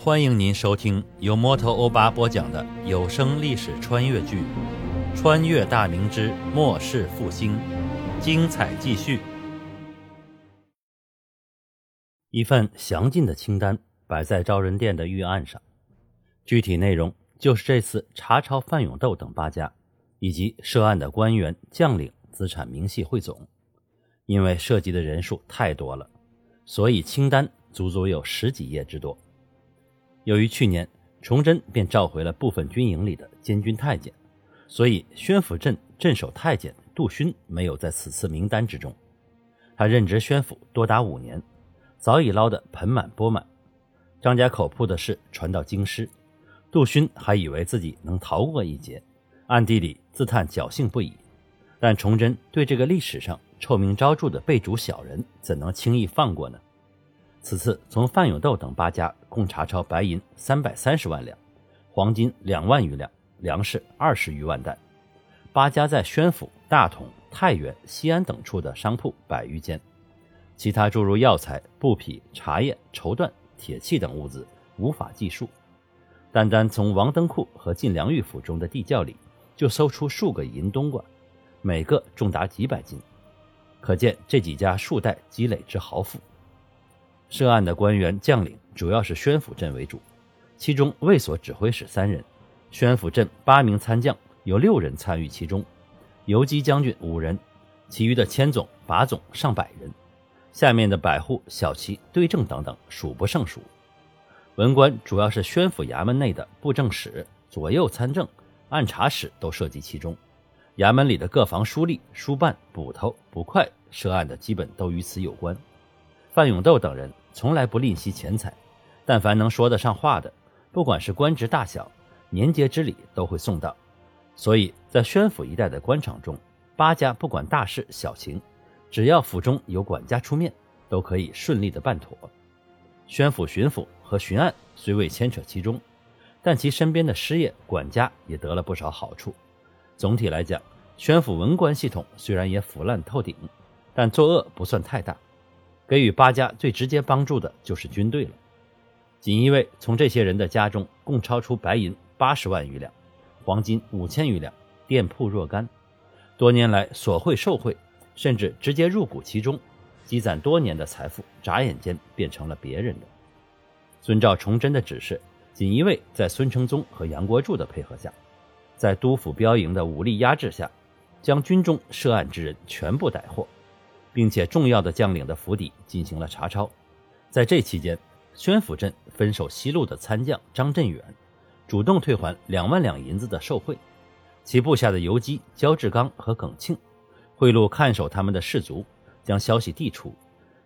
欢迎您收听由摩托欧巴播讲的有声历史穿越剧《穿越大明之末世复兴》，精彩继续。一份详尽的清单摆在昭仁殿的御案上，具体内容就是这次查抄范永斗等八家以及涉案的官员将领资产明细汇总。因为涉及的人数太多了，所以清单足足有十几页之多。由于去年崇祯便召回了部分军营里的监军太监，所以宣府镇镇守太监杜勋没有在此次名单之中。他任职宣府多达五年，早已捞得盆满钵满。张家口铺的事传到京师，杜勋还以为自己能逃过一劫，暗地里自叹侥幸不已。但崇祯对这个历史上臭名昭著的被逐小人，怎能轻易放过呢？此次从范永斗等八家共查抄白银三百三十万两，黄金两万余两，粮食二十余万担。八家在宣府、大同、太原、西安等处的商铺百余间，其他诸如药材、布匹、茶叶、绸缎、铁器等物资无法计数。单单从王登库和晋良玉府中的地窖里，就搜出数个银冬瓜，每个重达几百斤，可见这几家数代积累之豪富。涉案的官员将领主要是宣府镇为主，其中卫所指挥使三人，宣府镇八名参将有六人参与其中，游击将军五人，其余的千总、把总上百人，下面的百户、小旗、对正等等数不胜数。文官主要是宣府衙门内的布政使、左右参政、按察使都涉及其中，衙门里的各房书吏、书办、捕头、捕快涉案的基本都与此有关。范永斗等人从来不吝惜钱财，但凡能说得上话的，不管是官职大小，年节之礼都会送到。所以在宣府一带的官场中，八家不管大事小情，只要府中有管家出面，都可以顺利的办妥。宣府巡抚和巡案虽未牵扯其中，但其身边的师爷、管家也得了不少好处。总体来讲，宣府文官系统虽然也腐烂透顶，但作恶不算太大。给予八家最直接帮助的就是军队了。锦衣卫从这些人的家中共抄出白银八十万余两，黄金五千余两，店铺若干。多年来索贿受贿，甚至直接入股其中，积攒多年的财富，眨眼间变成了别人的。遵照崇祯的指示，锦衣卫在孙承宗和杨国柱的配合下，在督府标营的武力压制下，将军中涉案之人全部逮获。并且重要的将领的府邸进行了查抄，在这期间，宣府镇分守西路的参将张振远主动退还两万两银子的受贿，其部下的游击焦志刚和耿庆贿赂看守他们的士卒，将消息递出，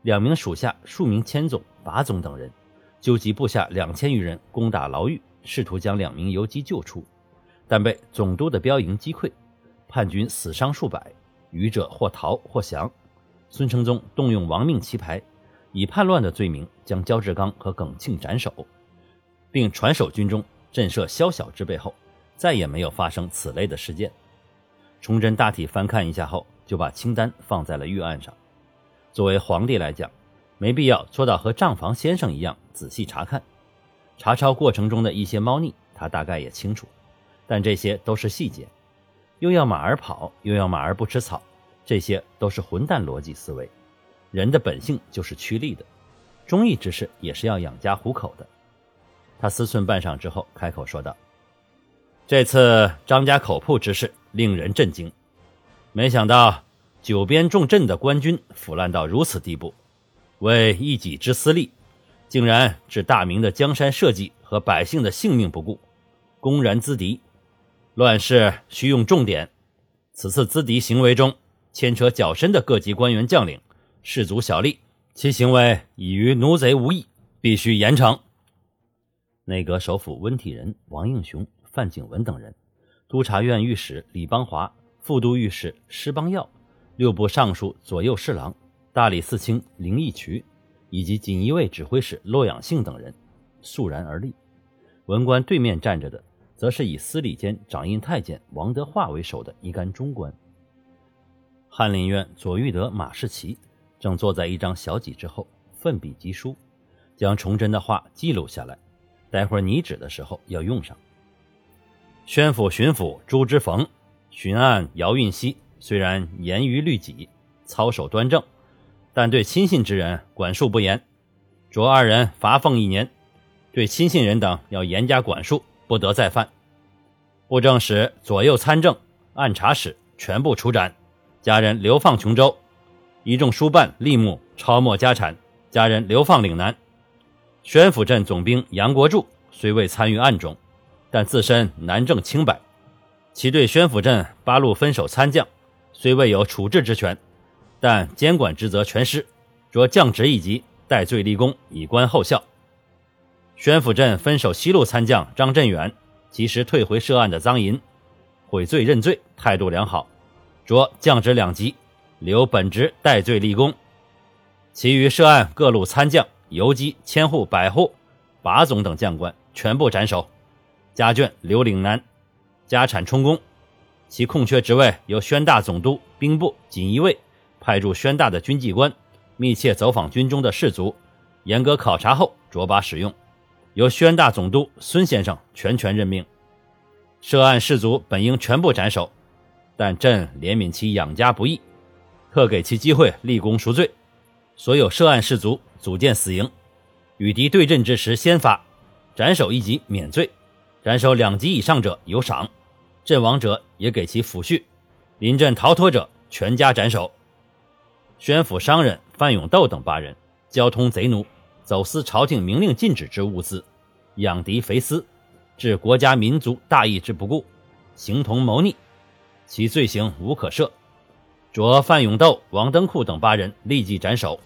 两名属下数名千总、把总等人纠集部下两千余人攻打牢狱，试图将两名游击救出，但被总督的标营击溃，叛军死伤数百，余者或逃或降。孙承宗动用亡命棋牌，以叛乱的罪名将焦志刚和耿庆斩首，并传首军中震慑宵小之辈后，再也没有发生此类的事件。崇祯大体翻看一下后，就把清单放在了御案上。作为皇帝来讲，没必要做到和账房先生一样仔细查看。查抄过程中的一些猫腻，他大概也清楚，但这些都是细节。又要马儿跑，又要马儿不吃草。这些都是混蛋逻辑思维，人的本性就是趋利的，忠义之士也是要养家糊口的。他思忖半晌之后，开口说道：“这次张家口铺之事令人震惊，没想到九边重镇的官军腐烂到如此地步，为一己之私利，竟然置大明的江山社稷和百姓的性命不顾，公然资敌。乱世需用重点，此次资敌行为中。”牵扯较深的各级官员将领、士卒小吏，其行为已与奴贼无异，必须严惩。内阁首辅温体仁、王应雄、范景文等人，督察院御史李邦华、副都御史施邦耀、六部尚书左右侍郎、大理寺卿林义渠，以及锦衣卫指挥使骆养性等人，肃然而立。文官对面站着的，则是以司礼监掌印太监王德化为首的一干中官。翰林院左玉德马士奇正坐在一张小几之后，奋笔疾书，将崇祯的话记录下来，待会儿拟旨的时候要用上。宣府巡抚朱之冯、巡按姚运熙虽然严于律己，操守端正，但对亲信之人管束不严，着二人罚俸一年。对亲信人等要严加管束，不得再犯。布政使、左右参政、按察使全部处斩，家人流放琼州。一众书办吏目抄没家产，家人流放岭南。宣府镇总兵杨国柱虽未参与案中，但自身难证清白。其对宣府镇八路分守参将，虽未有处置之权，但监管职责全失，着降职一级，戴罪立功，以观后效。宣府镇分守西路参将张振远及时退回涉案的赃银，悔罪认罪，态度良好，着降职两级，留本职戴罪立功。其余涉案各路参将、游击、千户、百户、把总等将官全部斩首，家眷留岭南，家产充公。其空缺职位由宣大总督兵部锦衣卫派驻宣大的军机关，密切走访军中的士卒，严格考察后着拔使用。由宣大总督孙先生全权任命，涉案士卒本应全部斩首，但朕怜悯其养家不易，特给其机会立功赎罪。所有涉案士卒组建死营，与敌对阵之时先发，斩首一级免罪，斩首两级以上者有赏，阵亡者也给其抚恤，临阵逃脱者全家斩首。宣府商人范永斗等八人，交通贼奴。走私朝廷明令禁止之物资，养敌肥私，置国家民族大义之不顾，形同谋逆，其罪行无可赦。着范永斗、王登库等八人立即斩首，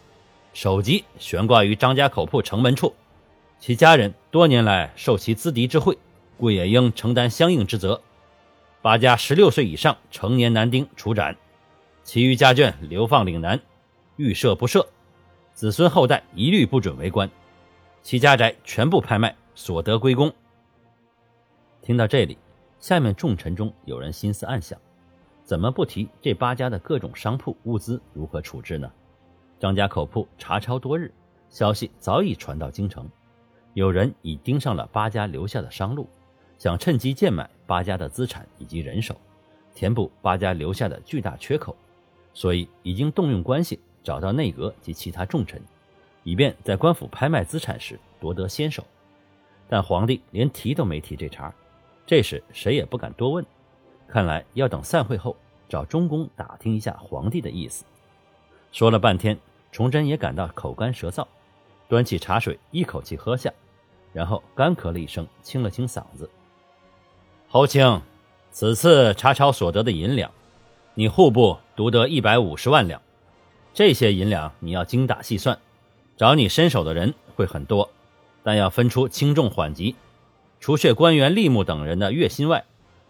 首级悬挂于张家口铺城门处。其家人多年来受其资敌之惠，故也应承担相应之责。八家十六岁以上成年男丁处斩，其余家眷流放岭南，欲赦不赦。子孙后代一律不准为官，其家宅全部拍卖，所得归公。听到这里，下面众臣中有人心思暗想：怎么不提这八家的各种商铺物资如何处置呢？张家口铺查抄多日，消息早已传到京城，有人已盯上了八家留下的商路，想趁机贱买八家的资产以及人手，填补八家留下的巨大缺口，所以已经动用关系。找到内阁及其他重臣，以便在官府拍卖资产时夺得先手。但皇帝连提都没提这茬，这时谁也不敢多问。看来要等散会后找中宫打听一下皇帝的意思。说了半天，崇祯也感到口干舌燥，端起茶水一口气喝下，然后干咳了一声，清了清嗓子：“侯卿，此次查抄所得的银两，你户部独得一百五十万两。”这些银两你要精打细算，找你伸手的人会很多，但要分出轻重缓急。除却官员吏目等人的月薪外，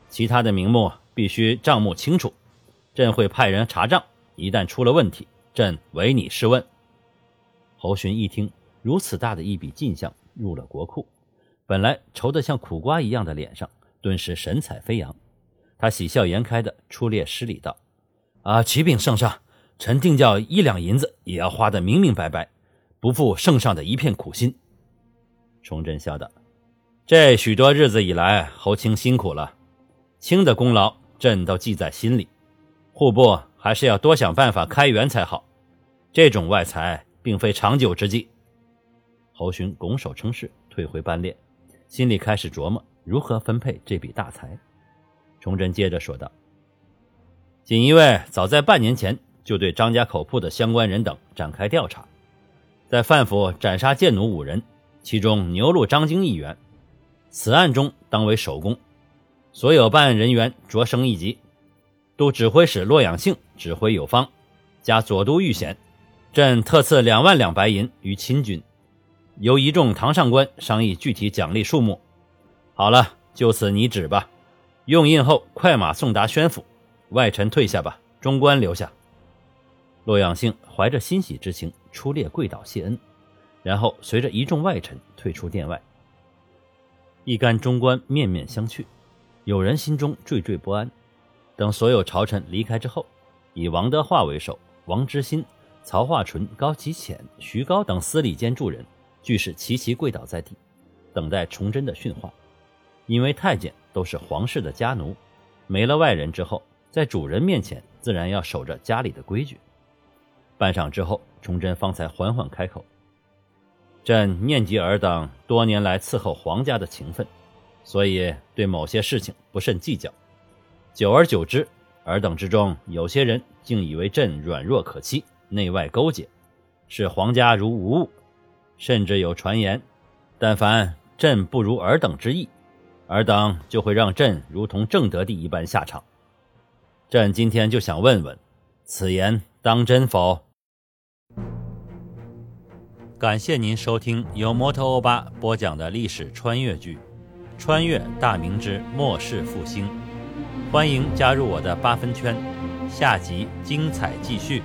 其他的名目必须账目清楚。朕会派人查账，一旦出了问题，朕唯你是问。侯勋一听，如此大的一笔进项入了国库，本来愁得像苦瓜一样的脸上，顿时神采飞扬。他喜笑颜开的出列施礼道：“啊，启禀圣上。”臣定叫一两银子也要花得明明白白，不负圣上的一片苦心。崇祯笑道：“这许多日子以来，侯卿辛苦了，卿的功劳朕都记在心里。户部还是要多想办法开源才好，这种外财并非长久之计。”侯勋拱手称是，退回班列，心里开始琢磨如何分配这笔大财。崇祯接着说道：“锦衣卫早在半年前。”就对张家口铺的相关人等展开调查，在范府斩杀贱奴五人，其中牛录张京一员，此案中当为首功。所有办案人员擢升一级，都指挥使洛阳庆指挥有方，加左都御衔。朕特赐两万两白银于秦军，由一众堂上官商议具体奖励数目。好了，就此拟旨吧。用印后快马送达宣府，外臣退下吧，中官留下。洛阳兴怀着欣喜之情出列跪倒谢恩，然后随着一众外臣退出殿外。一干中官面面相觑，有人心中惴惴不安。等所有朝臣离开之后，以王德化为首，王之新、曹化淳、高启潜、徐高等司礼监助人，俱是齐齐跪倒在地，等待崇祯的训话。因为太监都是皇室的家奴，没了外人之后，在主人面前自然要守着家里的规矩。半晌之后，崇祯方才缓缓开口：“朕念及尔等多年来伺候皇家的情分，所以对某些事情不甚计较。久而久之，尔等之中有些人竟以为朕软弱可欺，内外勾结，视皇家如无物。甚至有传言，但凡朕不如尔等之意。”尔等就会让朕如同正德帝一般下场。朕今天就想问问，此言当真否？感谢您收听由摩托欧巴播讲的历史穿越剧《穿越大明之末世复兴》，欢迎加入我的八分圈，下集精彩继续。